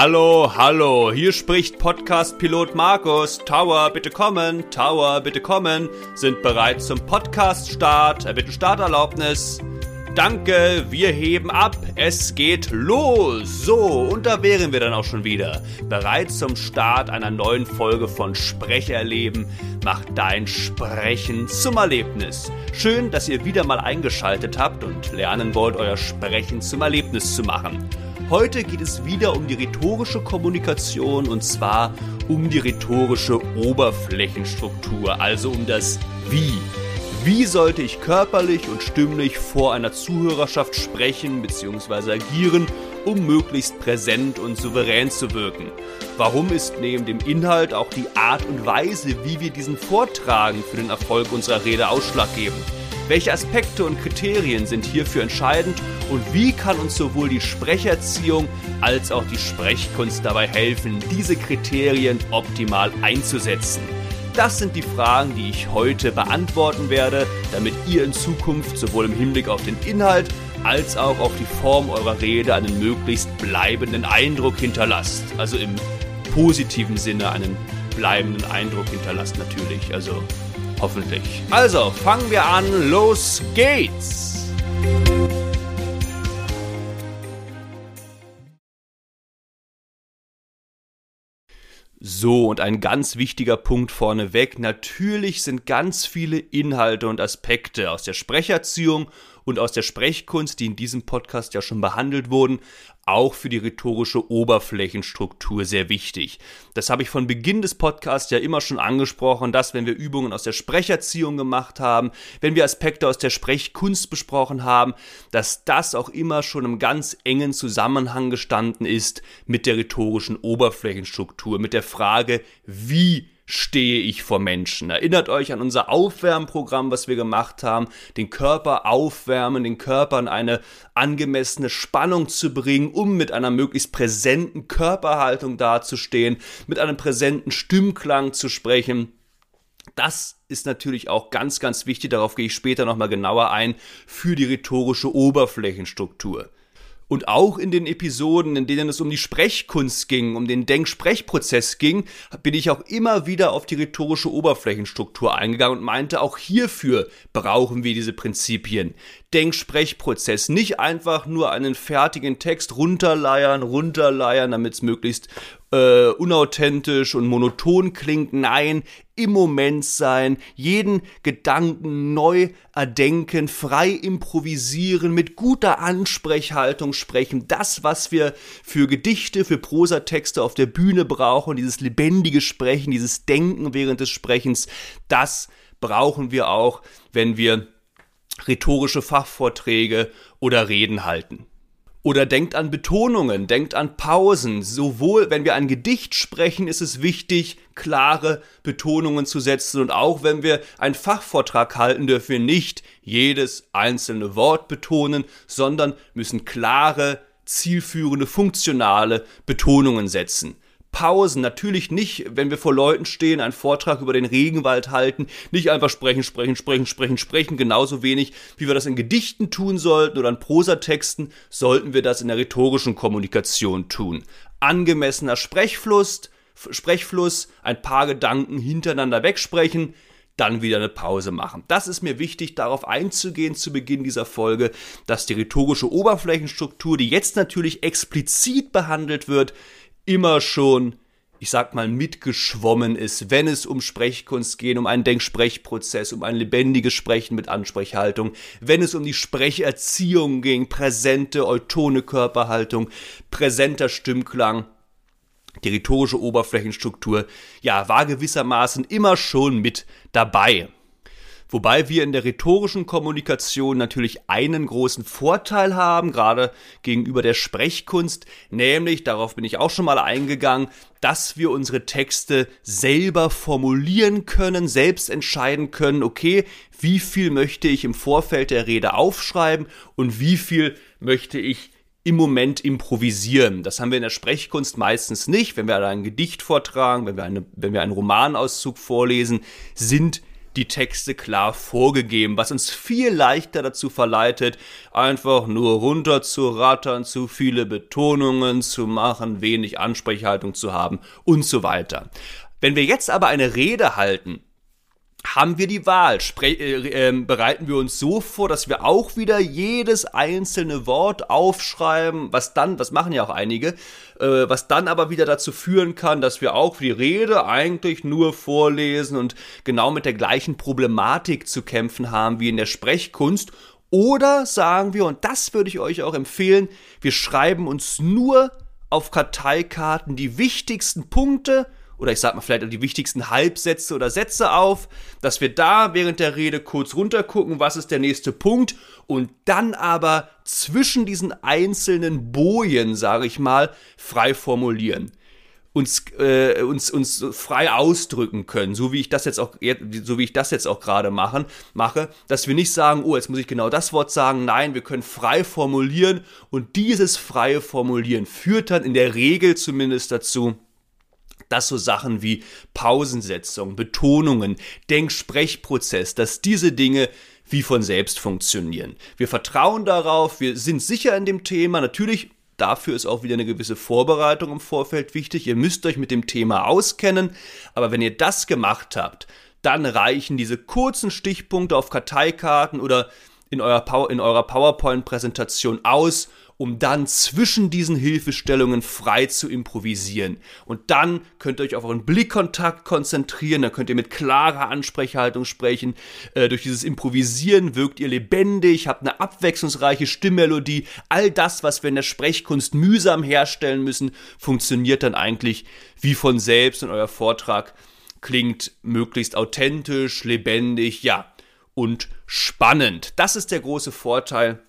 Hallo, hallo, hier spricht Podcast-Pilot Markus. Tower, bitte kommen, Tower, bitte kommen. Sind bereit zum Podcast-Start. Erbitte Starterlaubnis. Danke, wir heben ab. Es geht los. So, und da wären wir dann auch schon wieder. Bereit zum Start einer neuen Folge von Sprecherleben. Mach dein Sprechen zum Erlebnis. Schön, dass ihr wieder mal eingeschaltet habt und lernen wollt, euer Sprechen zum Erlebnis zu machen. Heute geht es wieder um die rhetorische Kommunikation und zwar um die rhetorische Oberflächenstruktur, also um das Wie. Wie sollte ich körperlich und stimmlich vor einer Zuhörerschaft sprechen bzw. agieren, um möglichst präsent und souverän zu wirken? Warum ist neben dem Inhalt auch die Art und Weise, wie wir diesen vortragen, für den Erfolg unserer Rede ausschlaggebend? Welche Aspekte und Kriterien sind hierfür entscheidend und wie kann uns sowohl die Sprecherziehung als auch die Sprechkunst dabei helfen, diese Kriterien optimal einzusetzen? Das sind die Fragen, die ich heute beantworten werde, damit ihr in Zukunft sowohl im Hinblick auf den Inhalt als auch auf die Form eurer Rede einen möglichst bleibenden Eindruck hinterlasst. Also im positiven Sinne einen bleibenden Eindruck hinterlasst natürlich. Also Hoffentlich. Also, fangen wir an. Los geht's! So, und ein ganz wichtiger Punkt vorneweg. Natürlich sind ganz viele Inhalte und Aspekte aus der Sprecherziehung und aus der Sprechkunst, die in diesem Podcast ja schon behandelt wurden, auch für die rhetorische Oberflächenstruktur sehr wichtig. Das habe ich von Beginn des Podcasts ja immer schon angesprochen, dass wenn wir Übungen aus der Sprecherziehung gemacht haben, wenn wir Aspekte aus der Sprechkunst besprochen haben, dass das auch immer schon im ganz engen Zusammenhang gestanden ist mit der rhetorischen Oberflächenstruktur, mit der Frage, wie stehe ich vor Menschen. Erinnert euch an unser Aufwärmprogramm, was wir gemacht haben, den Körper aufwärmen, den Körper in eine angemessene Spannung zu bringen, um mit einer möglichst präsenten Körperhaltung dazustehen, mit einem präsenten Stimmklang zu sprechen. Das ist natürlich auch ganz, ganz wichtig, darauf gehe ich später nochmal genauer ein, für die rhetorische Oberflächenstruktur. Und auch in den Episoden, in denen es um die Sprechkunst ging, um den Denksprechprozess ging, bin ich auch immer wieder auf die rhetorische Oberflächenstruktur eingegangen und meinte, auch hierfür brauchen wir diese Prinzipien. Denksprechprozess, nicht einfach nur einen fertigen Text runterleiern, runterleiern, damit es möglichst äh, unauthentisch und monoton klingt. Nein, im Moment sein, jeden Gedanken neu erdenken, frei improvisieren, mit guter Ansprechhaltung sprechen. Das, was wir für Gedichte, für Prosatexte auf der Bühne brauchen, dieses lebendige Sprechen, dieses Denken während des Sprechens, das brauchen wir auch, wenn wir rhetorische Fachvorträge oder Reden halten. Oder denkt an Betonungen, denkt an Pausen. Sowohl wenn wir ein Gedicht sprechen, ist es wichtig, klare Betonungen zu setzen. Und auch wenn wir einen Fachvortrag halten, dürfen wir nicht jedes einzelne Wort betonen, sondern müssen klare, zielführende, funktionale Betonungen setzen. Pausen. Natürlich nicht, wenn wir vor Leuten stehen, einen Vortrag über den Regenwald halten, nicht einfach sprechen, sprechen, sprechen, sprechen, sprechen. Genauso wenig, wie wir das in Gedichten tun sollten oder in Prosatexten, sollten wir das in der rhetorischen Kommunikation tun. Angemessener Sprechfluss, Sprechfluss, ein paar Gedanken hintereinander wegsprechen, dann wieder eine Pause machen. Das ist mir wichtig, darauf einzugehen zu Beginn dieser Folge, dass die rhetorische Oberflächenstruktur, die jetzt natürlich explizit behandelt wird, immer schon, ich sag mal, mitgeschwommen ist, wenn es um Sprechkunst geht, um einen Denksprechprozess, um ein lebendiges Sprechen mit Ansprechhaltung, wenn es um die Sprecherziehung ging, präsente, eutone Körperhaltung, präsenter Stimmklang, die rhetorische Oberflächenstruktur, ja, war gewissermaßen immer schon mit dabei. Wobei wir in der rhetorischen Kommunikation natürlich einen großen Vorteil haben, gerade gegenüber der Sprechkunst, nämlich, darauf bin ich auch schon mal eingegangen, dass wir unsere Texte selber formulieren können, selbst entscheiden können, okay, wie viel möchte ich im Vorfeld der Rede aufschreiben und wie viel möchte ich im Moment improvisieren. Das haben wir in der Sprechkunst meistens nicht. Wenn wir ein Gedicht vortragen, wenn wir, eine, wenn wir einen Romanauszug vorlesen, sind die Texte klar vorgegeben, was uns viel leichter dazu verleitet, einfach nur runter zu rattern, zu viele Betonungen zu machen, wenig Ansprechhaltung zu haben und so weiter. Wenn wir jetzt aber eine Rede halten, haben wir die Wahl. Spre äh, äh, bereiten wir uns so vor, dass wir auch wieder jedes einzelne Wort aufschreiben, was dann, das machen ja auch einige, äh, was dann aber wieder dazu führen kann, dass wir auch die Rede eigentlich nur vorlesen und genau mit der gleichen Problematik zu kämpfen haben wie in der Sprechkunst. Oder sagen wir, und das würde ich euch auch empfehlen, wir schreiben uns nur auf Karteikarten die wichtigsten Punkte, oder ich sag mal vielleicht die wichtigsten Halbsätze oder Sätze auf, dass wir da während der Rede kurz runtergucken, was ist der nächste Punkt und dann aber zwischen diesen einzelnen Bojen, sage ich mal, frei formulieren. Uns, äh, uns, uns frei ausdrücken können, so wie ich das jetzt auch, so wie ich das jetzt auch gerade machen, mache, dass wir nicht sagen, oh, jetzt muss ich genau das Wort sagen. Nein, wir können frei formulieren und dieses freie Formulieren führt dann in der Regel zumindest dazu, dass so Sachen wie Pausensetzung, Betonungen, Denksprechprozess, dass diese Dinge wie von selbst funktionieren. Wir vertrauen darauf, wir sind sicher in dem Thema. Natürlich Dafür ist auch wieder eine gewisse Vorbereitung im Vorfeld wichtig. Ihr müsst euch mit dem Thema auskennen. Aber wenn ihr das gemacht habt, dann reichen diese kurzen Stichpunkte auf Karteikarten oder in, eurer, in eurer PowerPoint-Präsentation aus, um dann zwischen diesen Hilfestellungen frei zu improvisieren. Und dann könnt ihr euch auf euren Blickkontakt konzentrieren, dann könnt ihr mit klarer Ansprechhaltung sprechen. Äh, durch dieses Improvisieren wirkt ihr lebendig, habt eine abwechslungsreiche Stimmmelodie. All das, was wir in der Sprechkunst mühsam herstellen müssen, funktioniert dann eigentlich wie von selbst und euer Vortrag klingt möglichst authentisch, lebendig, ja, und spannend. Das ist der große Vorteil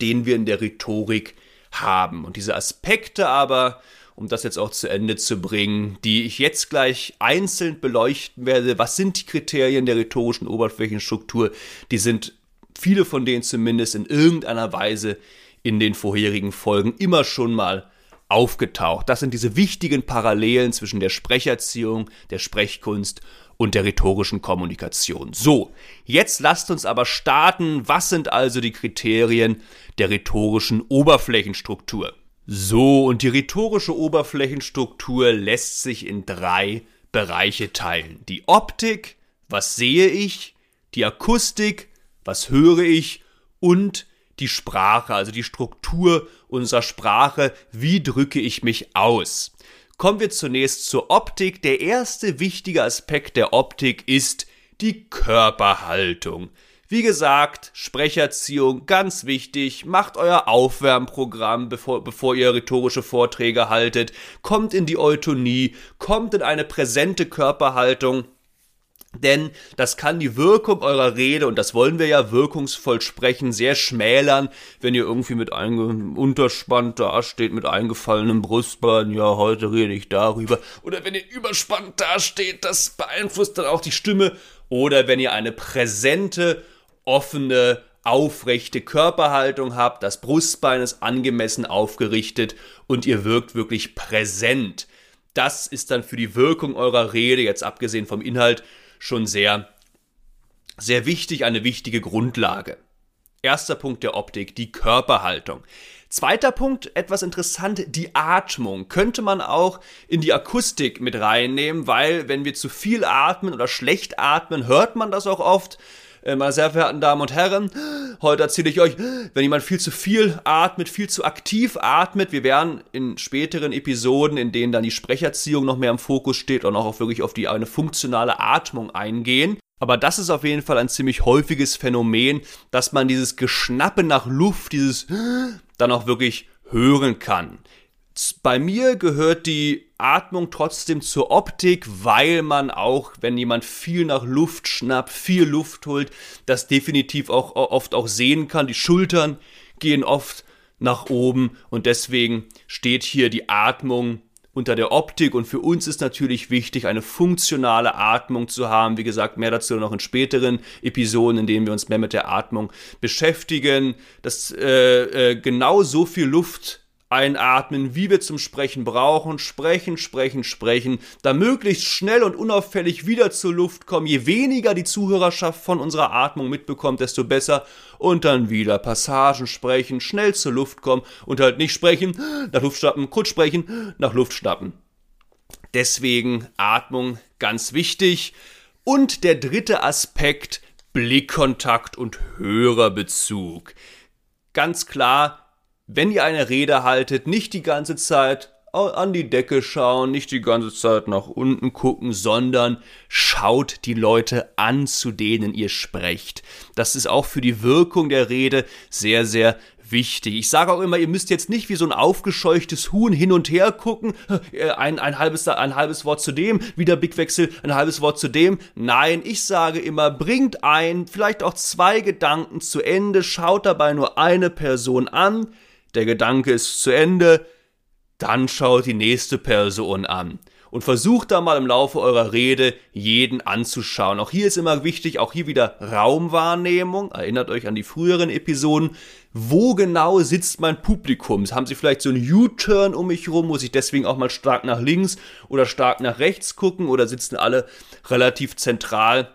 den wir in der Rhetorik haben. Und diese Aspekte aber, um das jetzt auch zu Ende zu bringen, die ich jetzt gleich einzeln beleuchten werde, was sind die Kriterien der rhetorischen Oberflächenstruktur, die sind viele von denen zumindest in irgendeiner Weise in den vorherigen Folgen immer schon mal aufgetaucht. Das sind diese wichtigen Parallelen zwischen der Sprecherziehung, der Sprechkunst und der rhetorischen Kommunikation. So, jetzt lasst uns aber starten. Was sind also die Kriterien der rhetorischen Oberflächenstruktur? So, und die rhetorische Oberflächenstruktur lässt sich in drei Bereiche teilen. Die Optik, was sehe ich, die Akustik, was höre ich und die Sprache, also die Struktur unserer Sprache, wie drücke ich mich aus. Kommen wir zunächst zur Optik. Der erste wichtige Aspekt der Optik ist die Körperhaltung. Wie gesagt, Sprecherziehung ganz wichtig. Macht euer Aufwärmprogramm, bevor, bevor ihr rhetorische Vorträge haltet. Kommt in die Eutonie, kommt in eine präsente Körperhaltung. Denn das kann die Wirkung eurer Rede, und das wollen wir ja wirkungsvoll sprechen, sehr schmälern, wenn ihr irgendwie mit einem unterspannt dasteht, mit eingefallenem Brustbein, ja, heute rede ich darüber. Oder wenn ihr überspannt dasteht, das beeinflusst dann auch die Stimme. Oder wenn ihr eine präsente, offene, aufrechte Körperhaltung habt, das Brustbein ist angemessen aufgerichtet und ihr wirkt wirklich präsent. Das ist dann für die Wirkung eurer Rede, jetzt abgesehen vom Inhalt, schon sehr, sehr wichtig, eine wichtige Grundlage. Erster Punkt der Optik, die Körperhaltung. Zweiter Punkt, etwas interessant, die Atmung. Könnte man auch in die Akustik mit reinnehmen, weil wenn wir zu viel atmen oder schlecht atmen, hört man das auch oft. Äh, meine sehr verehrten Damen und Herren, heute erzähle ich euch, wenn jemand viel zu viel atmet, viel zu aktiv atmet, wir werden in späteren Episoden, in denen dann die Sprecherziehung noch mehr im Fokus steht und auch wirklich auf die eine funktionale Atmung eingehen. Aber das ist auf jeden Fall ein ziemlich häufiges Phänomen, dass man dieses Geschnappe nach Luft, dieses dann auch wirklich hören kann. Bei mir gehört die Atmung trotzdem zur Optik, weil man auch, wenn jemand viel nach Luft schnappt, viel Luft holt, das definitiv auch oft auch sehen kann. Die Schultern gehen oft nach oben und deswegen steht hier die Atmung unter der Optik und für uns ist natürlich wichtig, eine funktionale Atmung zu haben. Wie gesagt, mehr dazu noch in späteren Episoden, in denen wir uns mehr mit der Atmung beschäftigen, dass äh, äh, genau so viel Luft einatmen, wie wir zum Sprechen brauchen, sprechen, sprechen, sprechen, da möglichst schnell und unauffällig wieder zur Luft kommen. Je weniger die Zuhörerschaft von unserer Atmung mitbekommt, desto besser. Und dann wieder Passagen sprechen, schnell zur Luft kommen und halt nicht sprechen, nach Luft schnappen, kurz sprechen, nach Luft schnappen. Deswegen Atmung ganz wichtig. Und der dritte Aspekt, Blickkontakt und Hörerbezug. Ganz klar, wenn ihr eine Rede haltet, nicht die ganze Zeit an die Decke schauen, nicht die ganze Zeit nach unten gucken, sondern schaut die Leute an, zu denen ihr sprecht. Das ist auch für die Wirkung der Rede sehr, sehr wichtig. Ich sage auch immer, ihr müsst jetzt nicht wie so ein aufgescheuchtes Huhn hin und her gucken, äh, ein, ein, halbes, ein halbes Wort zu dem, wieder Bigwechsel, ein halbes Wort zu dem. Nein, ich sage immer, bringt ein, vielleicht auch zwei Gedanken zu Ende, schaut dabei nur eine Person an, der Gedanke ist zu Ende, dann schaut die nächste Person an und versucht da mal im Laufe eurer Rede jeden anzuschauen. Auch hier ist immer wichtig, auch hier wieder Raumwahrnehmung. Erinnert euch an die früheren Episoden. Wo genau sitzt mein Publikum? Haben sie vielleicht so einen U-Turn um mich rum? Muss ich deswegen auch mal stark nach links oder stark nach rechts gucken? Oder sitzen alle relativ zentral?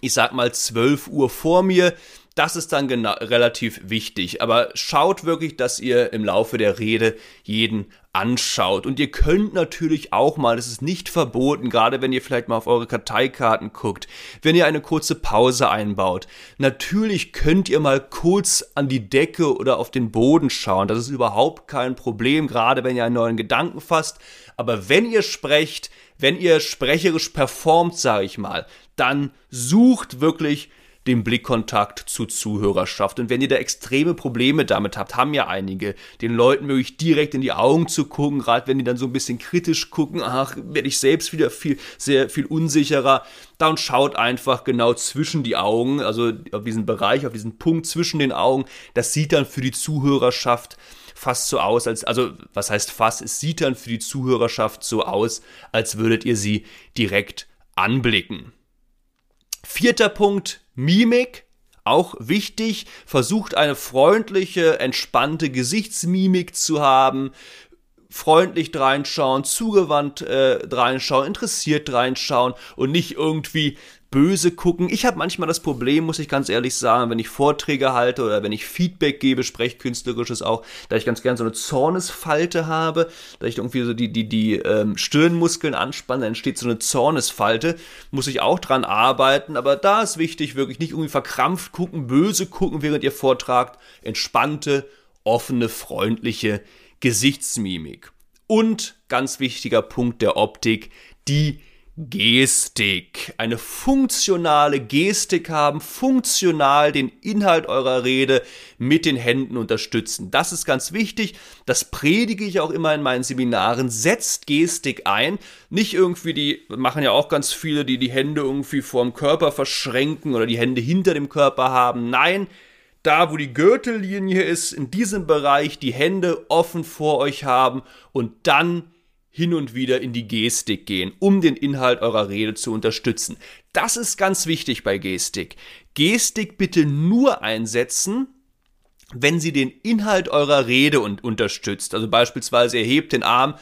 Ich sag mal 12 Uhr vor mir das ist dann genau, relativ wichtig. Aber schaut wirklich, dass ihr im Laufe der Rede jeden anschaut. Und ihr könnt natürlich auch mal, das ist nicht verboten, gerade wenn ihr vielleicht mal auf eure Karteikarten guckt, wenn ihr eine kurze Pause einbaut. Natürlich könnt ihr mal kurz an die Decke oder auf den Boden schauen. Das ist überhaupt kein Problem, gerade wenn ihr einen neuen Gedanken fasst. Aber wenn ihr sprecht, wenn ihr sprecherisch performt, sage ich mal, dann sucht wirklich den Blickkontakt zur Zuhörerschaft. Und wenn ihr da extreme Probleme damit habt, haben ja einige, den Leuten wirklich direkt in die Augen zu gucken, gerade wenn die dann so ein bisschen kritisch gucken, ach, werde ich selbst wieder viel, sehr viel unsicherer, dann schaut einfach genau zwischen die Augen, also auf diesen Bereich, auf diesen Punkt zwischen den Augen. Das sieht dann für die Zuhörerschaft fast so aus, als, also was heißt fast, es sieht dann für die Zuhörerschaft so aus, als würdet ihr sie direkt anblicken. Vierter Punkt, Mimik. Auch wichtig, versucht eine freundliche, entspannte Gesichtsmimik zu haben, freundlich reinschauen, zugewandt äh, reinschauen, interessiert reinschauen und nicht irgendwie böse gucken. Ich habe manchmal das Problem, muss ich ganz ehrlich sagen, wenn ich Vorträge halte oder wenn ich Feedback gebe, sprechkünstlerisches auch, da ich ganz gern so eine Zornesfalte habe, da ich irgendwie so die, die, die ähm, Stirnmuskeln anspanne, dann entsteht so eine Zornesfalte, muss ich auch dran arbeiten, aber da ist wichtig, wirklich nicht irgendwie verkrampft gucken, böse gucken, während ihr vortragt, entspannte, offene, freundliche Gesichtsmimik. Und ganz wichtiger Punkt der Optik, die Gestik. Eine funktionale Gestik haben, funktional den Inhalt eurer Rede mit den Händen unterstützen. Das ist ganz wichtig. Das predige ich auch immer in meinen Seminaren. Setzt Gestik ein. Nicht irgendwie die, machen ja auch ganz viele, die die Hände irgendwie vorm Körper verschränken oder die Hände hinter dem Körper haben. Nein, da wo die Gürtellinie ist, in diesem Bereich die Hände offen vor euch haben und dann hin und wieder in die Gestik gehen, um den Inhalt eurer Rede zu unterstützen. Das ist ganz wichtig bei Gestik. Gestik bitte nur einsetzen, wenn sie den Inhalt eurer Rede und unterstützt. Also beispielsweise ihr hebt den Arm,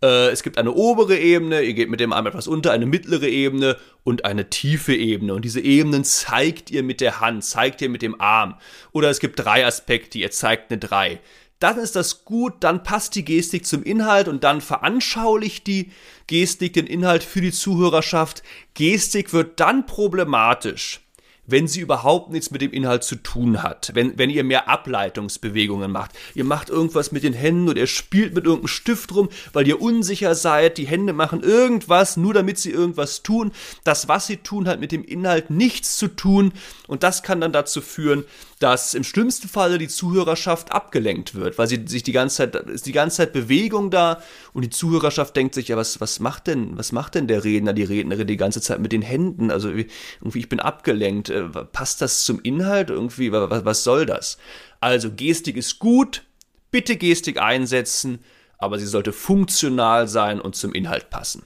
äh, es gibt eine obere Ebene, ihr geht mit dem Arm etwas unter, eine mittlere Ebene und eine tiefe Ebene. Und diese Ebenen zeigt ihr mit der Hand, zeigt ihr mit dem Arm. Oder es gibt drei Aspekte, ihr zeigt eine drei dann ist das gut, dann passt die Gestik zum Inhalt und dann veranschaulicht die Gestik den Inhalt für die Zuhörerschaft. Gestik wird dann problematisch, wenn sie überhaupt nichts mit dem Inhalt zu tun hat. Wenn, wenn ihr mehr Ableitungsbewegungen macht. Ihr macht irgendwas mit den Händen oder ihr spielt mit irgendeinem Stift rum, weil ihr unsicher seid. Die Hände machen irgendwas, nur damit sie irgendwas tun. Das, was sie tun, hat mit dem Inhalt nichts zu tun. Und das kann dann dazu führen, dass im schlimmsten Falle die Zuhörerschaft abgelenkt wird, weil sie sich die ganze Zeit, ist die ganze Zeit Bewegung da und die Zuhörerschaft denkt sich, ja, was, was macht denn, was macht denn der Redner, die Rednerin die ganze Zeit mit den Händen? Also irgendwie, ich bin abgelenkt. Äh, passt das zum Inhalt irgendwie? Was, was soll das? Also Gestik ist gut, bitte Gestik einsetzen, aber sie sollte funktional sein und zum Inhalt passen.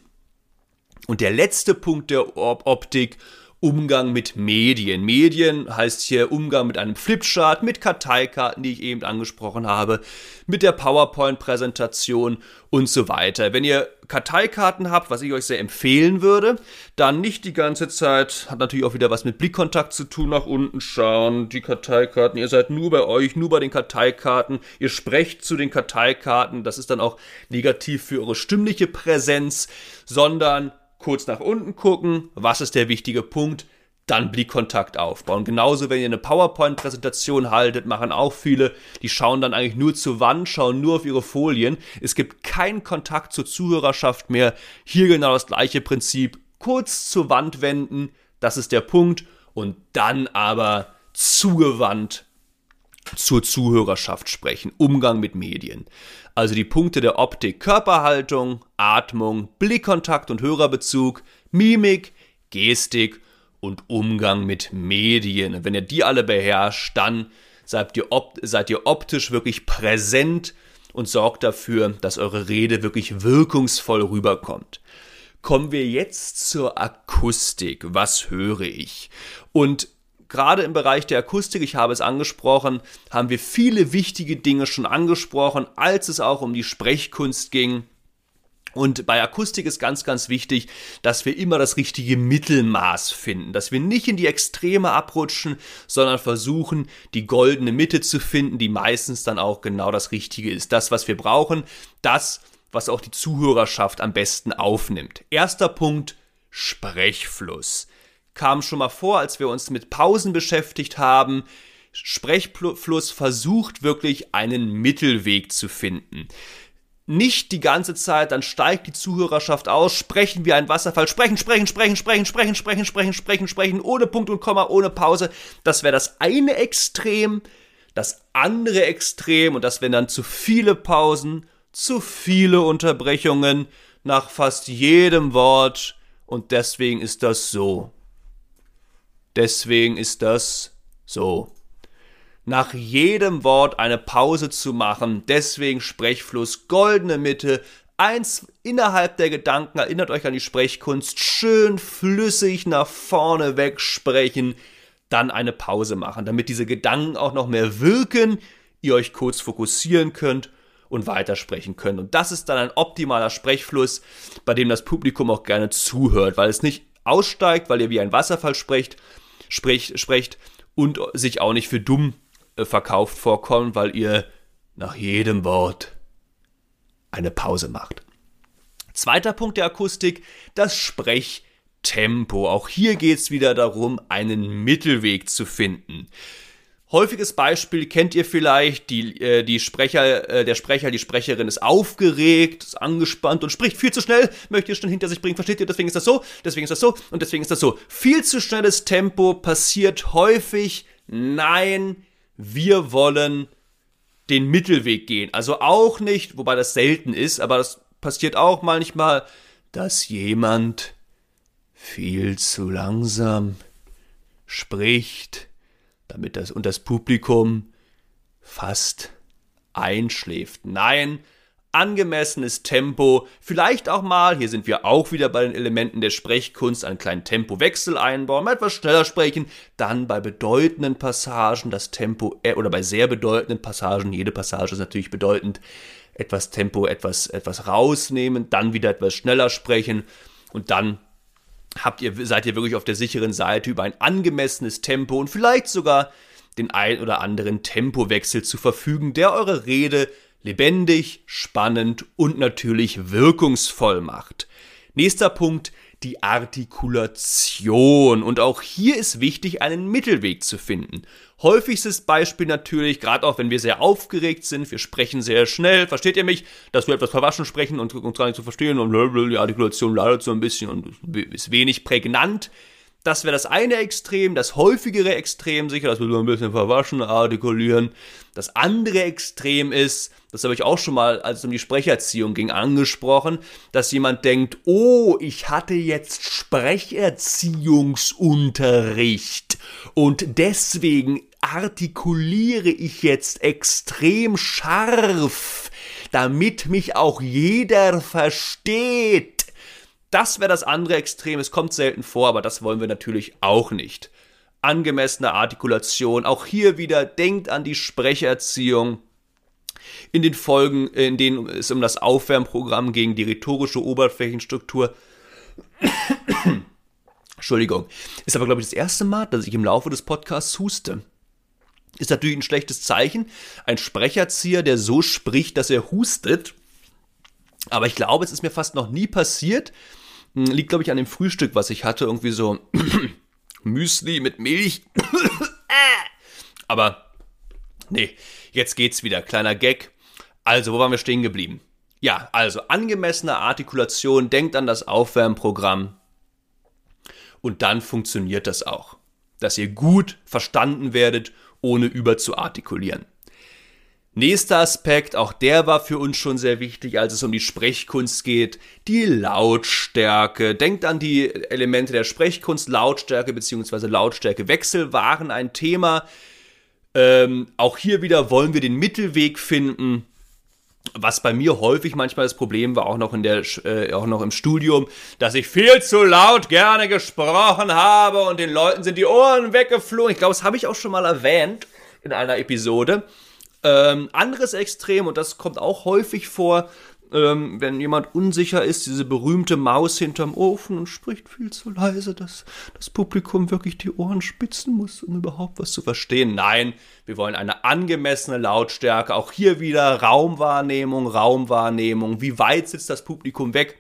Und der letzte Punkt der Optik Umgang mit Medien. Medien heißt hier Umgang mit einem Flipchart, mit Karteikarten, die ich eben angesprochen habe, mit der PowerPoint-Präsentation und so weiter. Wenn ihr Karteikarten habt, was ich euch sehr empfehlen würde, dann nicht die ganze Zeit, hat natürlich auch wieder was mit Blickkontakt zu tun, nach unten schauen, die Karteikarten, ihr seid nur bei euch, nur bei den Karteikarten, ihr sprecht zu den Karteikarten, das ist dann auch negativ für eure stimmliche Präsenz, sondern kurz nach unten gucken, was ist der wichtige Punkt, dann Blickkontakt aufbauen. Genauso, wenn ihr eine PowerPoint-Präsentation haltet, machen auch viele, die schauen dann eigentlich nur zur Wand, schauen nur auf ihre Folien. Es gibt keinen Kontakt zur Zuhörerschaft mehr. Hier genau das gleiche Prinzip. Kurz zur Wand wenden, das ist der Punkt. Und dann aber zugewandt zur Zuhörerschaft sprechen. Umgang mit Medien. Also die Punkte der Optik, Körperhaltung, Atmung, Blickkontakt und Hörerbezug, Mimik, Gestik und Umgang mit Medien. Und wenn ihr die alle beherrscht, dann seid ihr, seid ihr optisch wirklich präsent und sorgt dafür, dass eure Rede wirklich wirkungsvoll rüberkommt. Kommen wir jetzt zur Akustik. Was höre ich? Und gerade im Bereich der Akustik, ich habe es angesprochen, haben wir viele wichtige Dinge schon angesprochen, als es auch um die Sprechkunst ging. Und bei Akustik ist ganz, ganz wichtig, dass wir immer das richtige Mittelmaß finden, dass wir nicht in die Extreme abrutschen, sondern versuchen, die goldene Mitte zu finden, die meistens dann auch genau das Richtige ist. Das, was wir brauchen, das, was auch die Zuhörerschaft am besten aufnimmt. Erster Punkt, Sprechfluss. Kam schon mal vor, als wir uns mit Pausen beschäftigt haben. Sprechfluss versucht wirklich einen Mittelweg zu finden nicht die ganze Zeit, dann steigt die Zuhörerschaft aus, sprechen wie ein Wasserfall, sprechen, sprechen, sprechen, sprechen, sprechen, sprechen, sprechen, sprechen, sprechen, ohne Punkt und Komma, ohne Pause. Das wäre das eine Extrem, das andere Extrem und das wären dann zu viele Pausen, zu viele Unterbrechungen nach fast jedem Wort und deswegen ist das so. Deswegen ist das so nach jedem Wort eine Pause zu machen. Deswegen Sprechfluss, goldene Mitte, eins innerhalb der Gedanken, erinnert euch an die Sprechkunst, schön flüssig nach vorne wegsprechen, dann eine Pause machen, damit diese Gedanken auch noch mehr wirken, ihr euch kurz fokussieren könnt und weitersprechen könnt. Und das ist dann ein optimaler Sprechfluss, bei dem das Publikum auch gerne zuhört, weil es nicht aussteigt, weil ihr wie ein Wasserfall sprecht, sprecht, sprecht und sich auch nicht für dumm äh, verkauft vorkommen, weil ihr nach jedem Wort eine Pause macht. Zweiter Punkt der Akustik, das Sprechtempo. Auch hier geht es wieder darum, einen Mittelweg zu finden. Häufiges Beispiel kennt ihr vielleicht, die, äh, die Sprecher, äh, der Sprecher, die Sprecherin ist aufgeregt, ist angespannt und spricht viel zu schnell, möchte ihr schon hinter sich bringen, versteht ihr? Deswegen ist das so, deswegen ist das so und deswegen ist das so. Viel zu schnelles Tempo passiert häufig. Nein, wir wollen den Mittelweg gehen. Also auch nicht, wobei das selten ist, aber das passiert auch manchmal, dass jemand viel zu langsam spricht, damit das und das Publikum fast einschläft. Nein, angemessenes Tempo, vielleicht auch mal, hier sind wir auch wieder bei den Elementen der Sprechkunst, einen kleinen Tempowechsel einbauen, mal etwas schneller sprechen, dann bei bedeutenden Passagen das Tempo, äh, oder bei sehr bedeutenden Passagen, jede Passage ist natürlich bedeutend, etwas Tempo, etwas, etwas rausnehmen, dann wieder etwas schneller sprechen und dann habt ihr, seid ihr wirklich auf der sicheren Seite über ein angemessenes Tempo und vielleicht sogar den ein oder anderen Tempowechsel zu verfügen, der eure Rede lebendig, spannend und natürlich wirkungsvoll macht. Nächster Punkt, die Artikulation. Und auch hier ist wichtig, einen Mittelweg zu finden. Häufigstes Beispiel natürlich, gerade auch wenn wir sehr aufgeregt sind, wir sprechen sehr schnell, versteht ihr mich, dass wir etwas verwaschen sprechen und uns gar nicht zu verstehen und die Artikulation leidet so ein bisschen und ist wenig prägnant. Das wäre das eine Extrem, das häufigere Extrem sicher, dass wir so ein bisschen verwaschen, artikulieren. Das andere Extrem ist, das habe ich auch schon mal, als es um die Sprecherziehung ging, angesprochen, dass jemand denkt, oh, ich hatte jetzt Sprecherziehungsunterricht und deswegen artikuliere ich jetzt extrem scharf, damit mich auch jeder versteht Das wäre das andere Extrem. Es kommt selten vor, aber das wollen wir natürlich auch nicht. Angemessene Artikulation. Auch hier wieder denkt an die Sprecherziehung. In den Folgen, in denen es um das Aufwärmprogramm gegen die rhetorische Oberflächenstruktur Entschuldigung. Ist aber, glaube ich, das erste Mal, dass ich im Laufe des Podcasts huste. Ist natürlich ein schlechtes Zeichen. Ein Sprecherzieher, der so spricht, dass er hustet. Aber ich glaube, es ist mir fast noch nie passiert. Hm, liegt, glaube ich, an dem Frühstück, was ich hatte. Irgendwie so Müsli mit Milch. aber nee, jetzt geht's wieder. Kleiner Gag. Also, wo waren wir stehen geblieben? Ja, also angemessene Artikulation. Denkt an das Aufwärmprogramm. Und dann funktioniert das auch. Dass ihr gut verstanden werdet, ohne überzuartikulieren. Nächster Aspekt, auch der war für uns schon sehr wichtig, als es um die Sprechkunst geht, die Lautstärke. Denkt an die Elemente der Sprechkunst, Lautstärke bzw. Lautstärkewechsel waren ein Thema. Ähm, auch hier wieder wollen wir den Mittelweg finden was bei mir häufig manchmal das Problem war, auch noch in der, äh, auch noch im Studium, dass ich viel zu laut gerne gesprochen habe und den Leuten sind die Ohren weggeflogen. Ich glaube, das habe ich auch schon mal erwähnt in einer Episode. Ähm, anderes Extrem, und das kommt auch häufig vor, ähm, wenn jemand unsicher ist, diese berühmte Maus hinterm Ofen und spricht viel zu leise, dass das Publikum wirklich die Ohren spitzen muss, um überhaupt was zu verstehen. Nein, wir wollen eine angemessene Lautstärke. Auch hier wieder Raumwahrnehmung, Raumwahrnehmung. Wie weit sitzt das Publikum weg?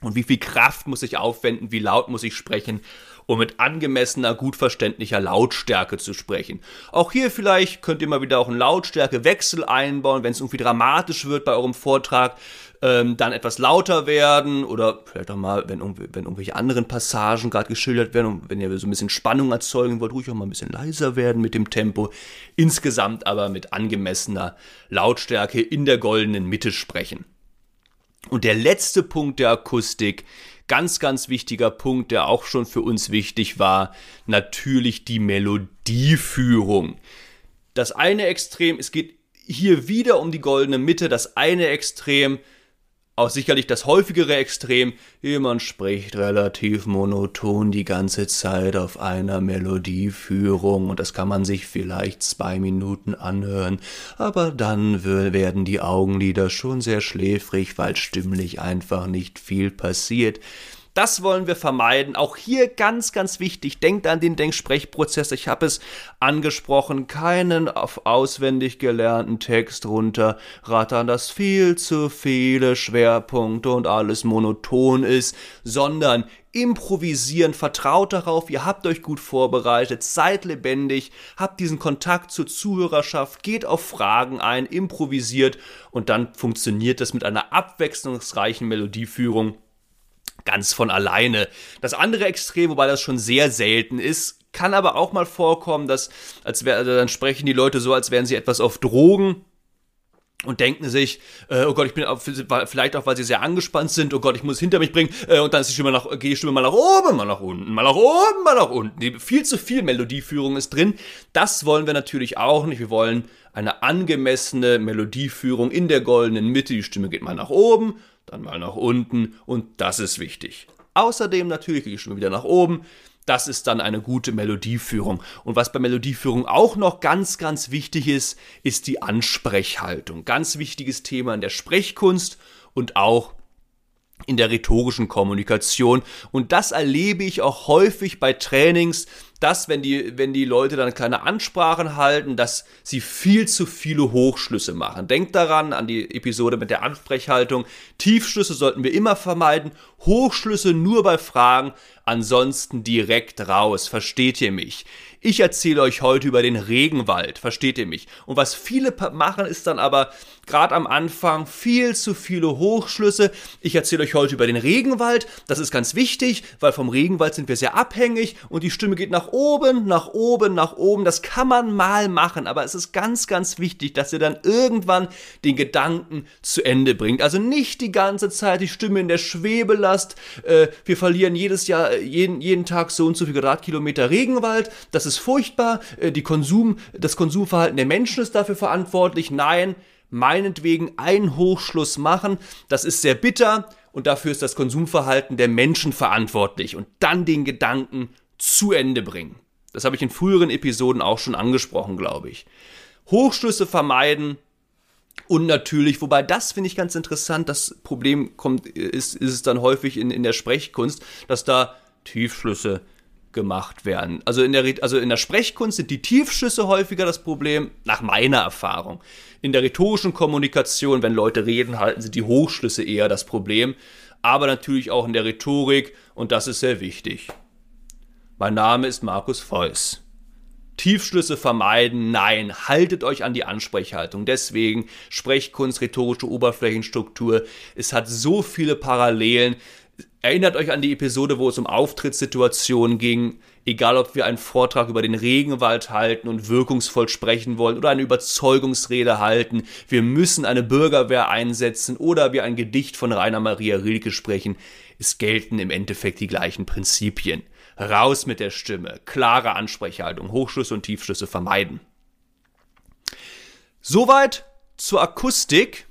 Und wie viel Kraft muss ich aufwenden? Wie laut muss ich sprechen? Um mit angemessener, gut verständlicher Lautstärke zu sprechen. Auch hier vielleicht könnt ihr mal wieder auch einen Lautstärkewechsel einbauen, wenn es irgendwie dramatisch wird bei eurem Vortrag, ähm, dann etwas lauter werden oder vielleicht auch mal, wenn, wenn irgendwelche anderen Passagen gerade geschildert werden und wenn ihr so ein bisschen Spannung erzeugen wollt, ruhig auch mal ein bisschen leiser werden mit dem Tempo. Insgesamt aber mit angemessener Lautstärke in der goldenen Mitte sprechen. Und der letzte Punkt der Akustik ganz, ganz wichtiger Punkt, der auch schon für uns wichtig war, natürlich die Melodieführung. Das eine Extrem, es geht hier wieder um die goldene Mitte, das eine Extrem auch sicherlich das häufigere Extrem, jemand spricht relativ monoton die ganze Zeit auf einer Melodieführung und das kann man sich vielleicht zwei Minuten anhören, aber dann werden die Augenlider schon sehr schläfrig, weil stimmlich einfach nicht viel passiert. Das wollen wir vermeiden. Auch hier ganz, ganz wichtig. Denkt an den Denksprechprozess. Ich habe es angesprochen. Keinen auf auswendig gelernten Text runterrattern, dass viel zu viele Schwerpunkte und alles monoton ist, sondern improvisieren, vertraut darauf, ihr habt euch gut vorbereitet, seid lebendig, habt diesen Kontakt zur Zuhörerschaft, geht auf Fragen ein, improvisiert und dann funktioniert das mit einer abwechslungsreichen Melodieführung ganz von alleine. Das andere Extrem, wobei das schon sehr selten ist, kann aber auch mal vorkommen, dass als wär, also dann sprechen die Leute so, als wären sie etwas auf Drogen und denken sich, äh, oh Gott, ich bin auf, vielleicht auch, weil sie sehr angespannt sind, oh Gott, ich muss hinter mich bringen, äh, und dann ist die Stimme nach, geht die Stimme mal nach oben, mal nach unten, mal nach oben, mal nach unten. Die, viel zu viel Melodieführung ist drin. Das wollen wir natürlich auch nicht. Wir wollen eine angemessene Melodieführung in der goldenen Mitte. Die Stimme geht mal nach oben, dann mal nach unten und das ist wichtig. Außerdem natürlich geht die Stimme wieder nach oben. Das ist dann eine gute Melodieführung. Und was bei Melodieführung auch noch ganz, ganz wichtig ist, ist die Ansprechhaltung. Ganz wichtiges Thema in der Sprechkunst und auch in der rhetorischen Kommunikation. Und das erlebe ich auch häufig bei Trainings, dass, wenn die, wenn die Leute dann keine Ansprachen halten, dass sie viel zu viele Hochschlüsse machen. Denkt daran, an die Episode mit der Ansprechhaltung. Tiefschlüsse sollten wir immer vermeiden. Hochschlüsse nur bei Fragen, ansonsten direkt raus. Versteht ihr mich? Ich erzähle euch heute über den Regenwald, versteht ihr mich? Und was viele machen, ist dann aber gerade am Anfang viel zu viele Hochschlüsse. Ich erzähle euch heute über den Regenwald. Das ist ganz wichtig, weil vom Regenwald sind wir sehr abhängig und die Stimme geht nach oben, nach oben, nach oben. Das kann man mal machen, aber es ist ganz, ganz wichtig, dass ihr dann irgendwann den Gedanken zu Ende bringt. Also nicht die ganze Zeit die Stimme in der Schwebe lasst. Äh, wir verlieren jedes Jahr, jeden, jeden Tag so und so viel Quadratkilometer Regenwald. Das ist furchtbar, äh, die Konsum, das Konsumverhalten der Menschen ist dafür verantwortlich. Nein, meinetwegen einen Hochschluss machen. Das ist sehr bitter und dafür ist das Konsumverhalten der Menschen verantwortlich und dann den Gedanken zu Ende bringen. Das habe ich in früheren Episoden auch schon angesprochen, glaube ich. Hochschlüsse vermeiden und natürlich, wobei das finde ich ganz interessant, das Problem kommt, ist, ist es dann häufig in, in der Sprechkunst, dass da Tiefschlüsse gemacht werden. Also in, der, also in der Sprechkunst sind die Tiefschüsse häufiger das Problem, nach meiner Erfahrung. In der rhetorischen Kommunikation, wenn Leute reden halten, sind die Hochschlüsse eher das Problem. Aber natürlich auch in der Rhetorik und das ist sehr wichtig. Mein Name ist Markus Feuss. Tiefschlüsse vermeiden, nein, haltet euch an die Ansprechhaltung. Deswegen Sprechkunst, rhetorische Oberflächenstruktur. Es hat so viele Parallelen. Erinnert euch an die Episode, wo es um Auftrittssituationen ging, egal ob wir einen Vortrag über den Regenwald halten und wirkungsvoll sprechen wollen oder eine Überzeugungsrede halten, wir müssen eine Bürgerwehr einsetzen oder wir ein Gedicht von Rainer Maria Rilke sprechen, es gelten im Endeffekt die gleichen Prinzipien. Raus mit der Stimme, klare Ansprechhaltung, Hochschlüsse und Tiefschlüsse vermeiden. Soweit zur Akustik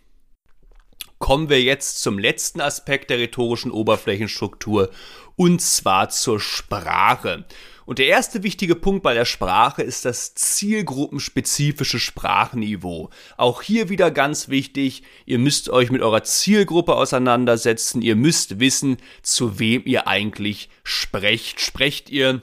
kommen wir jetzt zum letzten Aspekt der rhetorischen Oberflächenstruktur und zwar zur Sprache. Und der erste wichtige Punkt bei der Sprache ist das zielgruppenspezifische Sprachniveau. Auch hier wieder ganz wichtig, ihr müsst euch mit eurer Zielgruppe auseinandersetzen, ihr müsst wissen, zu wem ihr eigentlich sprecht. Sprecht ihr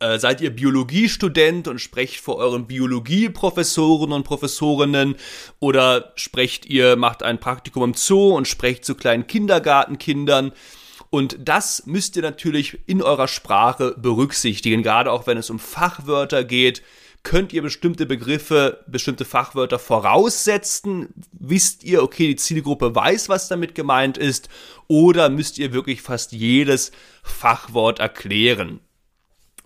äh, seid ihr Biologiestudent und sprecht vor euren Biologieprofessoren und Professorinnen oder sprecht ihr, macht ein Praktikum im Zoo und sprecht zu kleinen Kindergartenkindern. Und das müsst ihr natürlich in eurer Sprache berücksichtigen, gerade auch wenn es um Fachwörter geht. Könnt ihr bestimmte Begriffe, bestimmte Fachwörter voraussetzen? Wisst ihr, okay, die Zielgruppe weiß, was damit gemeint ist? Oder müsst ihr wirklich fast jedes Fachwort erklären?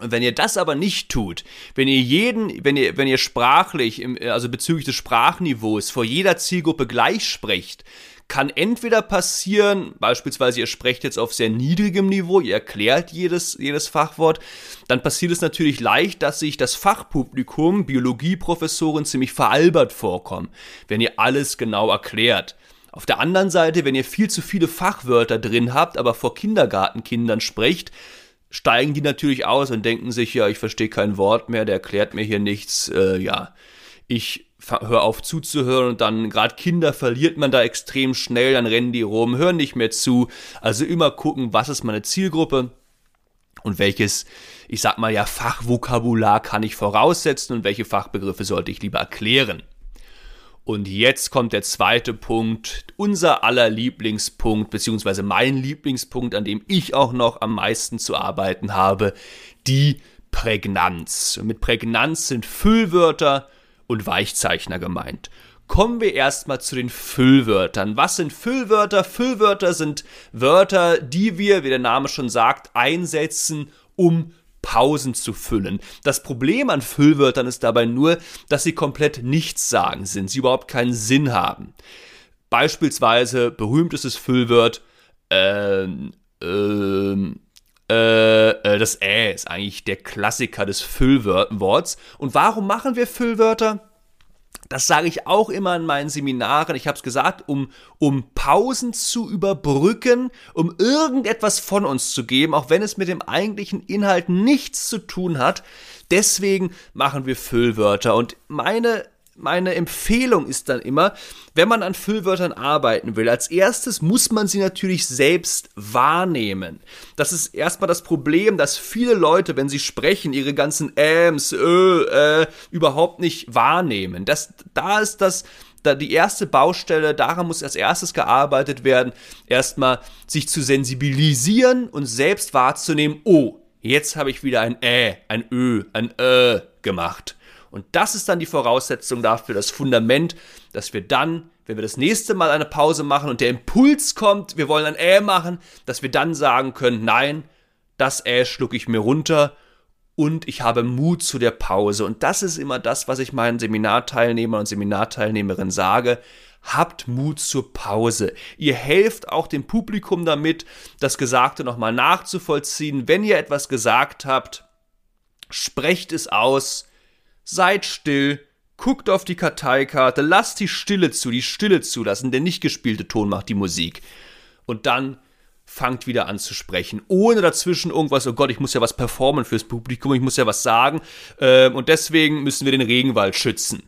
Und wenn ihr das aber nicht tut, wenn ihr jeden, wenn ihr, wenn ihr sprachlich, im, also bezüglich des Sprachniveaus vor jeder Zielgruppe gleich sprecht, kann entweder passieren, beispielsweise ihr sprecht jetzt auf sehr niedrigem Niveau, ihr erklärt jedes, jedes Fachwort, dann passiert es natürlich leicht, dass sich das Fachpublikum, Biologieprofessoren ziemlich veralbert vorkommen, wenn ihr alles genau erklärt. Auf der anderen Seite, wenn ihr viel zu viele Fachwörter drin habt, aber vor Kindergartenkindern sprecht, steigen die natürlich aus und denken sich, ja, ich verstehe kein Wort mehr, der erklärt mir hier nichts, äh, ja, ich höre auf zuzuhören und dann gerade Kinder verliert man da extrem schnell, dann rennen die rum, hören nicht mehr zu. Also immer gucken, was ist meine Zielgruppe und welches, ich sag mal ja, Fachvokabular kann ich voraussetzen und welche Fachbegriffe sollte ich lieber erklären. Und jetzt kommt der zweite Punkt, unser aller Lieblingspunkt, beziehungsweise mein Lieblingspunkt, an dem ich auch noch am meisten zu arbeiten habe, die Prägnanz. Und mit Prägnanz sind Füllwörter und Weichzeichner gemeint. Kommen wir erstmal zu den Füllwörtern. Was sind Füllwörter? Füllwörter sind Wörter, die wir, wie der Name schon sagt, einsetzen, um Pausen zu füllen. Das Problem an Füllwörtern ist dabei nur, dass sie komplett nichts sagen sind, sie überhaupt keinen Sinn haben. Beispielsweise berühmtestes Füllwort, ähm, ähm, äh, äh, das Ä ist eigentlich der Klassiker des Füllworts. Und warum machen wir Füllwörter? Das sage ich auch immer in meinen Seminaren. Ich habe es gesagt, um, um Pausen zu überbrücken, um irgendetwas von uns zu geben, auch wenn es mit dem eigentlichen Inhalt nichts zu tun hat. Deswegen machen wir Füllwörter. Und meine meine Empfehlung ist dann immer, wenn man an Füllwörtern arbeiten will, als erstes muss man sie natürlich selbst wahrnehmen. Das ist erstmal das Problem, dass viele Leute, wenn sie sprechen, ihre ganzen Äms, ö, äh, überhaupt nicht wahrnehmen. Das, da ist das, da die erste Baustelle, daran muss als erstes gearbeitet werden, erstmal sich zu sensibilisieren und selbst wahrzunehmen, oh, jetzt habe ich wieder ein Ä, ein Ö, ein Ö gemacht. Und das ist dann die Voraussetzung dafür, das Fundament, dass wir dann, wenn wir das nächste Mal eine Pause machen und der Impuls kommt, wir wollen ein Äh machen, dass wir dann sagen können, nein, das Äh schlucke ich mir runter und ich habe Mut zu der Pause. Und das ist immer das, was ich meinen Seminarteilnehmern und Seminarteilnehmerinnen sage. Habt Mut zur Pause. Ihr helft auch dem Publikum damit, das Gesagte nochmal nachzuvollziehen. Wenn ihr etwas gesagt habt, sprecht es aus, Seid still, guckt auf die Karteikarte, lasst die Stille zu, die Stille zulassen, der nicht gespielte Ton macht die Musik. und dann fangt wieder an zu sprechen, ohne dazwischen irgendwas, oh Gott, ich muss ja was performen fürs Publikum, ich muss ja was sagen ähm, und deswegen müssen wir den Regenwald schützen.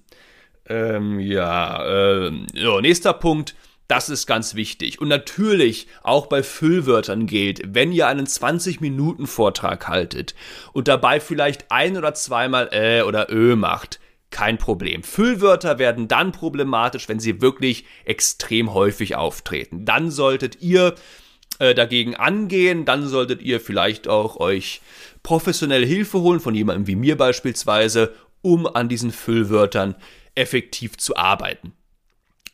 Ähm, ja, ähm, ja, nächster Punkt, das ist ganz wichtig. Und natürlich auch bei Füllwörtern gilt, wenn ihr einen 20-Minuten-Vortrag haltet und dabei vielleicht ein oder zweimal äh oder ö macht, kein Problem. Füllwörter werden dann problematisch, wenn sie wirklich extrem häufig auftreten. Dann solltet ihr äh, dagegen angehen, dann solltet ihr vielleicht auch euch professionelle Hilfe holen, von jemandem wie mir beispielsweise, um an diesen Füllwörtern effektiv zu arbeiten.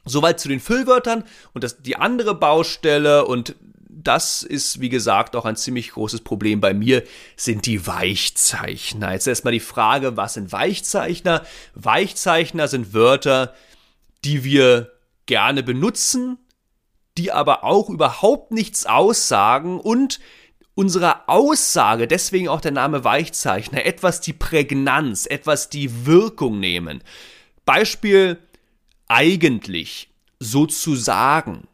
Soweit zu den Füllwörtern und das, die andere Baustelle und das ist, wie gesagt, auch ein ziemlich großes Problem bei mir, sind die Weichzeichner. Jetzt erstmal die Frage, was sind Weichzeichner? Weichzeichner sind Wörter, die wir gerne benutzen, die aber auch überhaupt nichts aussagen und unserer Aussage, deswegen auch der Name Weichzeichner, etwas die Prägnanz, etwas die Wirkung nehmen. Beispiel eigentlich, sozusagen,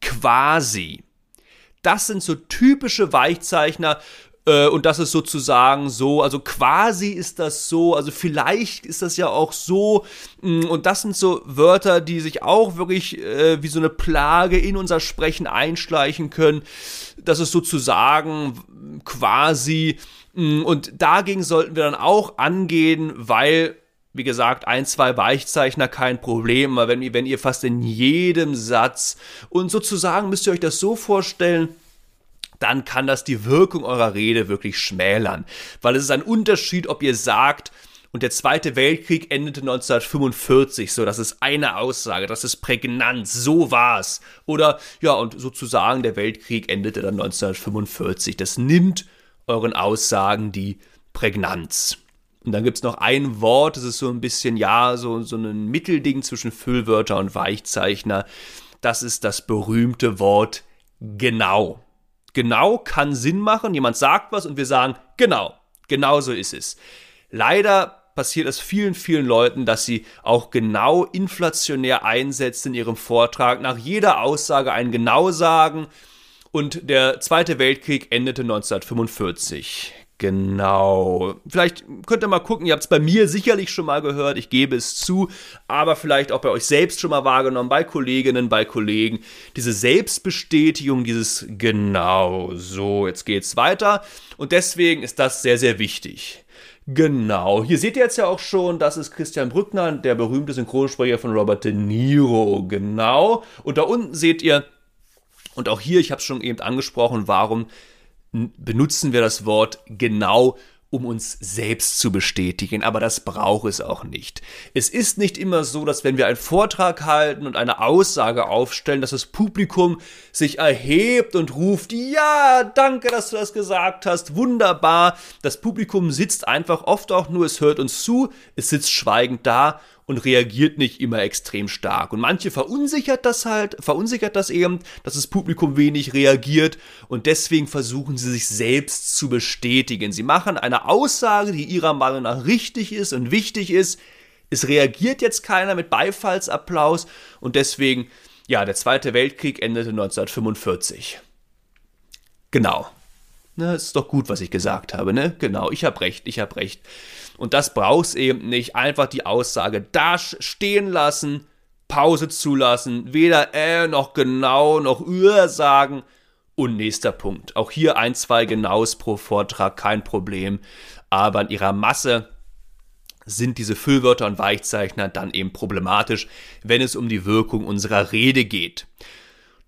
quasi. Das sind so typische Weichzeichner, äh, und das ist sozusagen so, also quasi ist das so, also vielleicht ist das ja auch so. Mm, und das sind so Wörter, die sich auch wirklich äh, wie so eine Plage in unser Sprechen einschleichen können. Das ist sozusagen quasi. Mm, und dagegen sollten wir dann auch angehen, weil wie gesagt, ein, zwei Weichzeichner kein Problem, aber wenn ihr, wenn ihr fast in jedem Satz und sozusagen müsst ihr euch das so vorstellen, dann kann das die Wirkung eurer Rede wirklich schmälern. Weil es ist ein Unterschied, ob ihr sagt, und der Zweite Weltkrieg endete 1945, so, das ist eine Aussage, das ist prägnant, so war's. Oder, ja, und sozusagen der Weltkrieg endete dann 1945. Das nimmt euren Aussagen die Prägnanz. Und dann gibt's noch ein Wort, das ist so ein bisschen, ja, so, so ein Mittelding zwischen Füllwörter und Weichzeichner. Das ist das berühmte Wort genau genau kann Sinn machen. Jemand sagt was und wir sagen, genau, genau so ist es. Leider passiert es vielen, vielen Leuten, dass sie auch genau inflationär einsetzen in ihrem Vortrag, nach jeder Aussage ein genau sagen. Und der Zweite Weltkrieg endete 1945. Genau. Vielleicht könnt ihr mal gucken, ihr habt es bei mir sicherlich schon mal gehört, ich gebe es zu, aber vielleicht auch bei euch selbst schon mal wahrgenommen, bei Kolleginnen, bei Kollegen. Diese Selbstbestätigung, dieses genau, so, jetzt geht's weiter. Und deswegen ist das sehr, sehr wichtig. Genau. Hier seht ihr jetzt ja auch schon, das ist Christian Brückner, der berühmte Synchronsprecher von Robert De Niro. Genau. Und da unten seht ihr, und auch hier, ich habe es schon eben angesprochen, warum benutzen wir das Wort genau, um uns selbst zu bestätigen, aber das braucht es auch nicht. Es ist nicht immer so, dass wenn wir einen Vortrag halten und eine Aussage aufstellen, dass das Publikum sich erhebt und ruft, ja, danke, dass du das gesagt hast, wunderbar. Das Publikum sitzt einfach oft auch nur, es hört uns zu, es sitzt schweigend da und reagiert nicht immer extrem stark. Und manche verunsichert das halt, verunsichert das eben, dass das Publikum wenig reagiert und deswegen versuchen sie sich selbst zu bestätigen. Sie machen eine Aussage, die ihrer Meinung nach richtig ist und wichtig ist. Es reagiert jetzt keiner mit Beifallsapplaus und deswegen, ja, der Zweite Weltkrieg endete 1945. Genau. Ne, ist doch gut, was ich gesagt habe, ne? Genau, ich habe recht, ich habe recht. Und das brauchst eben nicht. Einfach die Aussage da stehen lassen, Pause zulassen, weder äh noch genau noch ür sagen. Und nächster Punkt. Auch hier ein, zwei Genaus pro Vortrag, kein Problem. Aber in ihrer Masse sind diese Füllwörter und Weichzeichner dann eben problematisch, wenn es um die Wirkung unserer Rede geht.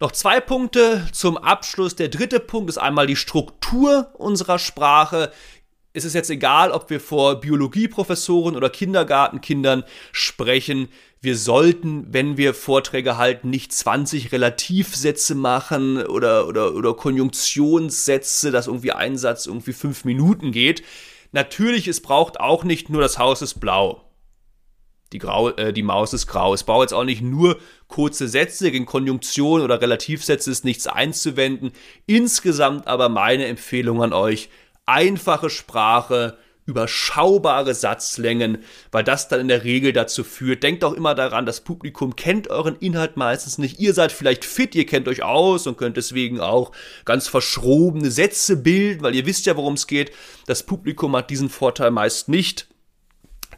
Noch zwei Punkte zum Abschluss. Der dritte Punkt ist einmal die Struktur unserer Sprache es ist jetzt egal, ob wir vor Biologieprofessoren oder Kindergartenkindern sprechen. Wir sollten, wenn wir Vorträge halten, nicht 20 Relativsätze machen oder, oder, oder Konjunktionssätze, dass irgendwie ein Satz irgendwie fünf Minuten geht. Natürlich, es braucht auch nicht nur das Haus ist blau. Die, Grau, äh, die Maus ist grau. Es braucht jetzt auch nicht nur kurze Sätze, gegen Konjunktion oder Relativsätze ist nichts einzuwenden. Insgesamt aber meine Empfehlung an euch, einfache Sprache, überschaubare Satzlängen, weil das dann in der Regel dazu führt. Denkt auch immer daran, das Publikum kennt euren Inhalt meistens nicht. Ihr seid vielleicht fit, ihr kennt euch aus und könnt deswegen auch ganz verschrobene Sätze bilden, weil ihr wisst ja, worum es geht. Das Publikum hat diesen Vorteil meist nicht.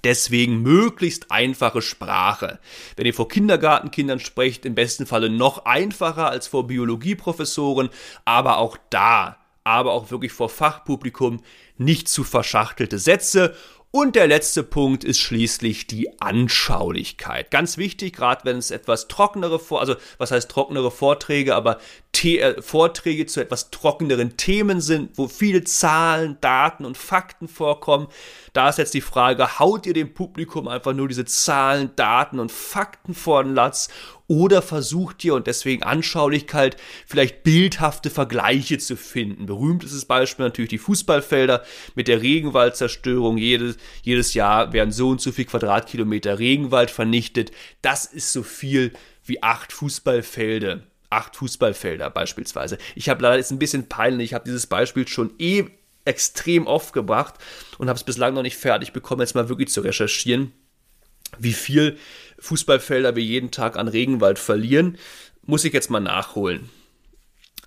Deswegen möglichst einfache Sprache. Wenn ihr vor Kindergartenkindern sprecht, im besten Falle noch einfacher als vor Biologieprofessoren, aber auch da, aber auch wirklich vor Fachpublikum nicht zu verschachtelte Sätze und der letzte Punkt ist schließlich die Anschaulichkeit. Ganz wichtig, gerade wenn es etwas trockenere, also was heißt trockenere Vorträge, aber The äh, Vorträge zu etwas trockeneren Themen sind, wo viele Zahlen, Daten und Fakten vorkommen. Da ist jetzt die Frage, haut ihr dem Publikum einfach nur diese Zahlen, Daten und Fakten vor den Latz oder versucht ihr, und deswegen Anschaulichkeit, vielleicht bildhafte Vergleiche zu finden. Berühmt ist das Beispiel natürlich die Fußballfelder mit der Regenwaldzerstörung. Jedes, jedes Jahr werden so und so viel Quadratkilometer Regenwald vernichtet. Das ist so viel wie acht Fußballfelder acht Fußballfelder beispielsweise. Ich habe leider, ist ein bisschen peinlich, ich habe dieses Beispiel schon eh extrem oft gebracht und habe es bislang noch nicht fertig bekommen, jetzt mal wirklich zu recherchieren, wie viel Fußballfelder wir jeden Tag an Regenwald verlieren, muss ich jetzt mal nachholen.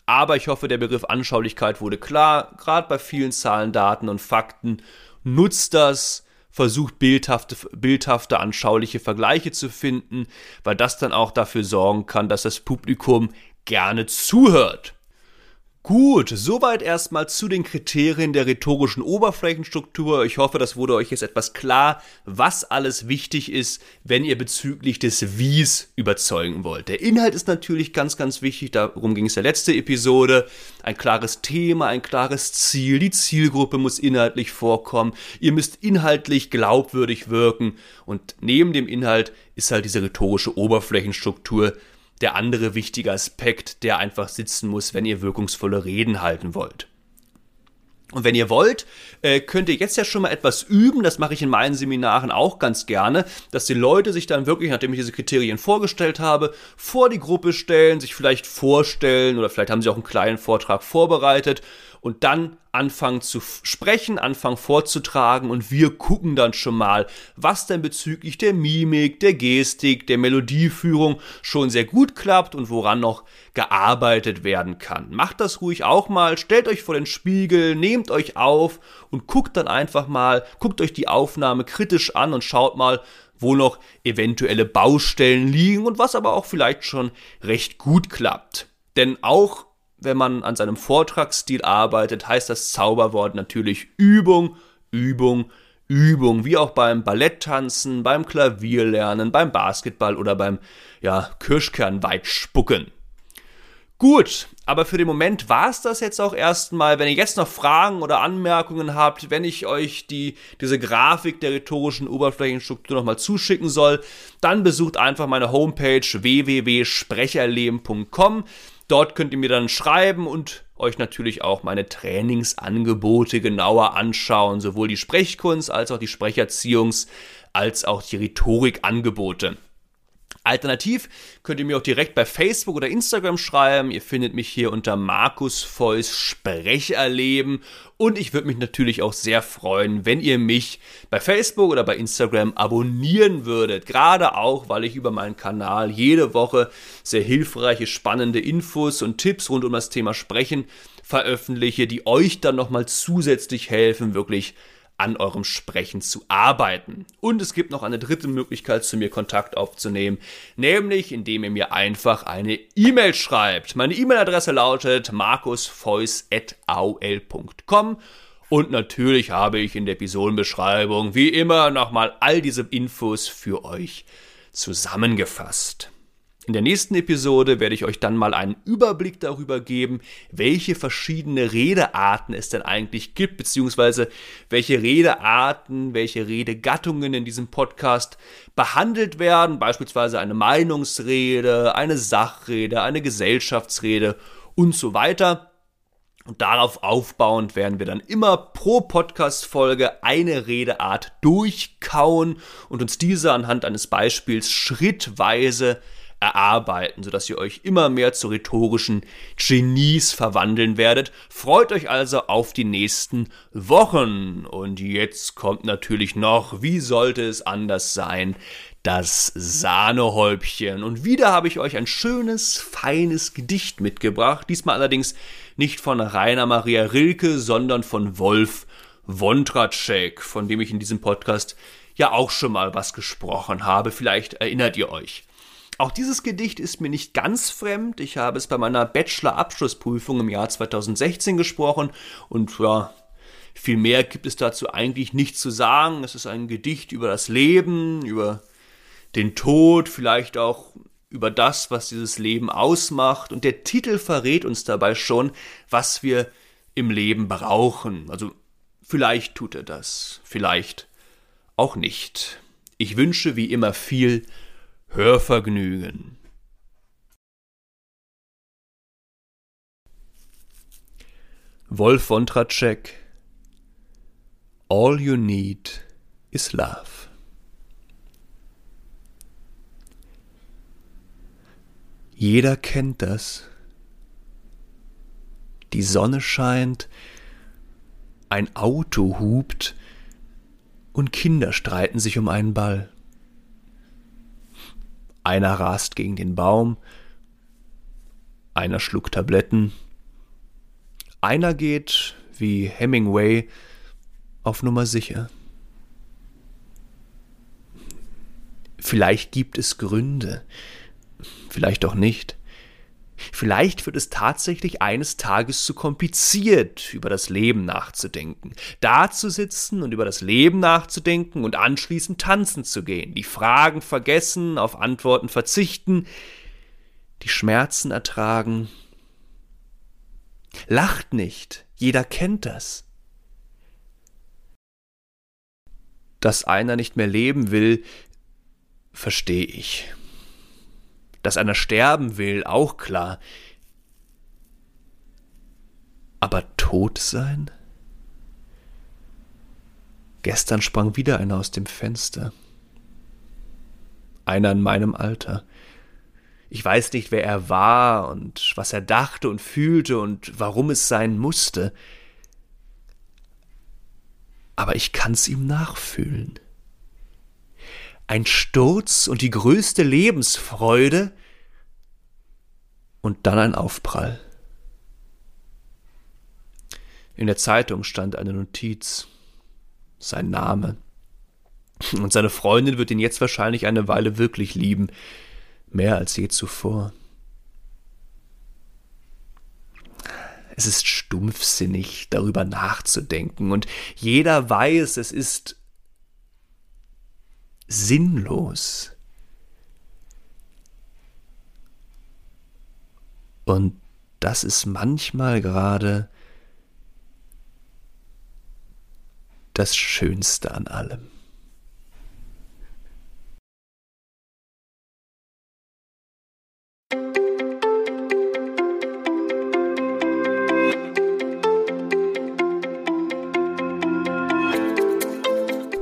Aber ich hoffe, der Begriff Anschaulichkeit wurde klar. Gerade bei vielen Zahlen, Daten und Fakten nutzt das, versucht bildhafte, bildhafte, anschauliche Vergleiche zu finden, weil das dann auch dafür sorgen kann, dass das Publikum gerne zuhört. Gut, soweit erstmal zu den Kriterien der rhetorischen Oberflächenstruktur. Ich hoffe, das wurde euch jetzt etwas klar, was alles wichtig ist, wenn ihr bezüglich des Wies überzeugen wollt. Der Inhalt ist natürlich ganz, ganz wichtig, darum ging es der letzte Episode. Ein klares Thema, ein klares Ziel, die Zielgruppe muss inhaltlich vorkommen, ihr müsst inhaltlich glaubwürdig wirken und neben dem Inhalt ist halt diese rhetorische Oberflächenstruktur der andere wichtige Aspekt, der einfach sitzen muss, wenn ihr wirkungsvolle Reden halten wollt. Und wenn ihr wollt, äh, könnt ihr jetzt ja schon mal etwas üben. Das mache ich in meinen Seminaren auch ganz gerne, dass die Leute sich dann wirklich, nachdem ich diese Kriterien vorgestellt habe, vor die Gruppe stellen, sich vielleicht vorstellen oder vielleicht haben sie auch einen kleinen Vortrag vorbereitet und dann anfangen zu sprechen, anfangen vorzutragen und wir gucken dann schon mal, was denn bezüglich der Mimik, der Gestik, der Melodieführung schon sehr gut klappt und woran noch gearbeitet werden kann. Macht das ruhig auch mal, stellt euch vor den Spiegel, nehmt euch auf und guckt dann einfach mal, guckt euch die Aufnahme kritisch an und schaut mal, wo noch eventuelle Baustellen liegen und was aber auch vielleicht schon recht gut klappt. Denn auch wenn man an seinem Vortragsstil arbeitet, heißt das Zauberwort natürlich Übung, Übung, Übung, wie auch beim Balletttanzen, beim Klavierlernen, beim Basketball oder beim ja, Kirschkernweitspucken. Gut, aber für den Moment war es das jetzt auch erstmal. Wenn ihr jetzt noch Fragen oder Anmerkungen habt, wenn ich euch die, diese Grafik der rhetorischen Oberflächenstruktur nochmal zuschicken soll, dann besucht einfach meine Homepage www.sprecherleben.com. Dort könnt ihr mir dann schreiben und euch natürlich auch meine Trainingsangebote genauer anschauen, sowohl die Sprechkunst als auch die Sprecherziehungs- als auch die Rhetorikangebote. Alternativ könnt ihr mir auch direkt bei Facebook oder Instagram schreiben. Ihr findet mich hier unter Markus Feuss Sprecherleben. Und ich würde mich natürlich auch sehr freuen, wenn ihr mich bei Facebook oder bei Instagram abonnieren würdet. Gerade auch, weil ich über meinen Kanal jede Woche sehr hilfreiche, spannende Infos und Tipps rund um das Thema Sprechen veröffentliche, die euch dann nochmal zusätzlich helfen, wirklich an eurem Sprechen zu arbeiten. Und es gibt noch eine dritte Möglichkeit, zu mir Kontakt aufzunehmen, nämlich indem ihr mir einfach eine E-Mail schreibt. Meine E-Mail-Adresse lautet markusfeuss.aol.com und natürlich habe ich in der Episodenbeschreibung wie immer nochmal all diese Infos für euch zusammengefasst. In der nächsten Episode werde ich euch dann mal einen Überblick darüber geben, welche verschiedene Redearten es denn eigentlich gibt, beziehungsweise welche Redearten, welche Redegattungen in diesem Podcast behandelt werden, beispielsweise eine Meinungsrede, eine Sachrede, eine Gesellschaftsrede und so weiter. Und darauf aufbauend werden wir dann immer pro Podcast-Folge eine Redeart durchkauen und uns diese anhand eines Beispiels schrittweise erarbeiten, sodass ihr euch immer mehr zu rhetorischen Genies verwandeln werdet. Freut euch also auf die nächsten Wochen. Und jetzt kommt natürlich noch, wie sollte es anders sein, das Sahnehäubchen. Und wieder habe ich euch ein schönes, feines Gedicht mitgebracht. Diesmal allerdings nicht von Rainer Maria Rilke, sondern von Wolf Wondracek, von dem ich in diesem Podcast ja auch schon mal was gesprochen habe. Vielleicht erinnert ihr euch. Auch dieses Gedicht ist mir nicht ganz fremd. Ich habe es bei meiner Bachelor-Abschlussprüfung im Jahr 2016 gesprochen und ja, viel mehr gibt es dazu eigentlich nicht zu sagen. Es ist ein Gedicht über das Leben, über den Tod, vielleicht auch über das, was dieses Leben ausmacht. Und der Titel verrät uns dabei schon, was wir im Leben brauchen. Also vielleicht tut er das, vielleicht auch nicht. Ich wünsche wie immer viel Hörvergnügen. Wolf Wontracek All you need is love. Jeder kennt das. Die Sonne scheint, ein Auto hupt und Kinder streiten sich um einen Ball. Einer rast gegen den Baum, einer schluckt Tabletten, einer geht, wie Hemingway, auf Nummer sicher. Vielleicht gibt es Gründe, vielleicht auch nicht. Vielleicht wird es tatsächlich eines Tages zu kompliziert, über das Leben nachzudenken. Da zu sitzen und über das Leben nachzudenken und anschließend tanzen zu gehen. Die Fragen vergessen, auf Antworten verzichten, die Schmerzen ertragen. Lacht nicht, jeder kennt das. Dass einer nicht mehr leben will, verstehe ich dass einer sterben will, auch klar. Aber tot sein? Gestern sprang wieder einer aus dem Fenster. Einer in meinem Alter. Ich weiß nicht, wer er war und was er dachte und fühlte und warum es sein musste. Aber ich kann's ihm nachfühlen ein Sturz und die größte Lebensfreude und dann ein Aufprall. In der Zeitung stand eine Notiz, sein Name. Und seine Freundin wird ihn jetzt wahrscheinlich eine Weile wirklich lieben, mehr als je zuvor. Es ist stumpfsinnig, darüber nachzudenken, und jeder weiß, es ist sinnlos. Und das ist manchmal gerade das Schönste an allem.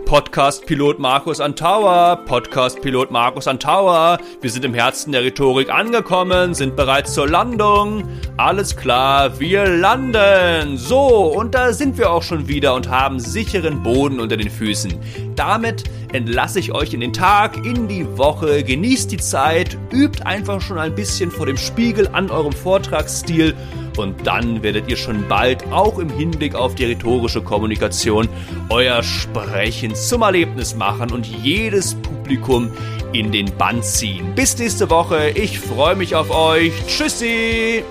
Podcast-Pilot Markus Antauer, Podcast-Pilot Markus Antauer. Wir sind im Herzen der Rhetorik angekommen, sind bereit zur Landung. Alles klar, wir landen. So, und da sind wir auch schon wieder und haben sicheren Boden unter den Füßen. Damit entlasse ich euch in den Tag, in die Woche. Genießt die Zeit, übt einfach schon ein bisschen vor dem Spiegel an eurem Vortragsstil und dann werdet ihr schon bald auch im Hinblick auf die rhetorische Kommunikation euer Sprechen zum Erlebnis machen und jedes Publikum in den Bann ziehen. Bis nächste Woche. Ich freue mich auf euch. Tschüssi!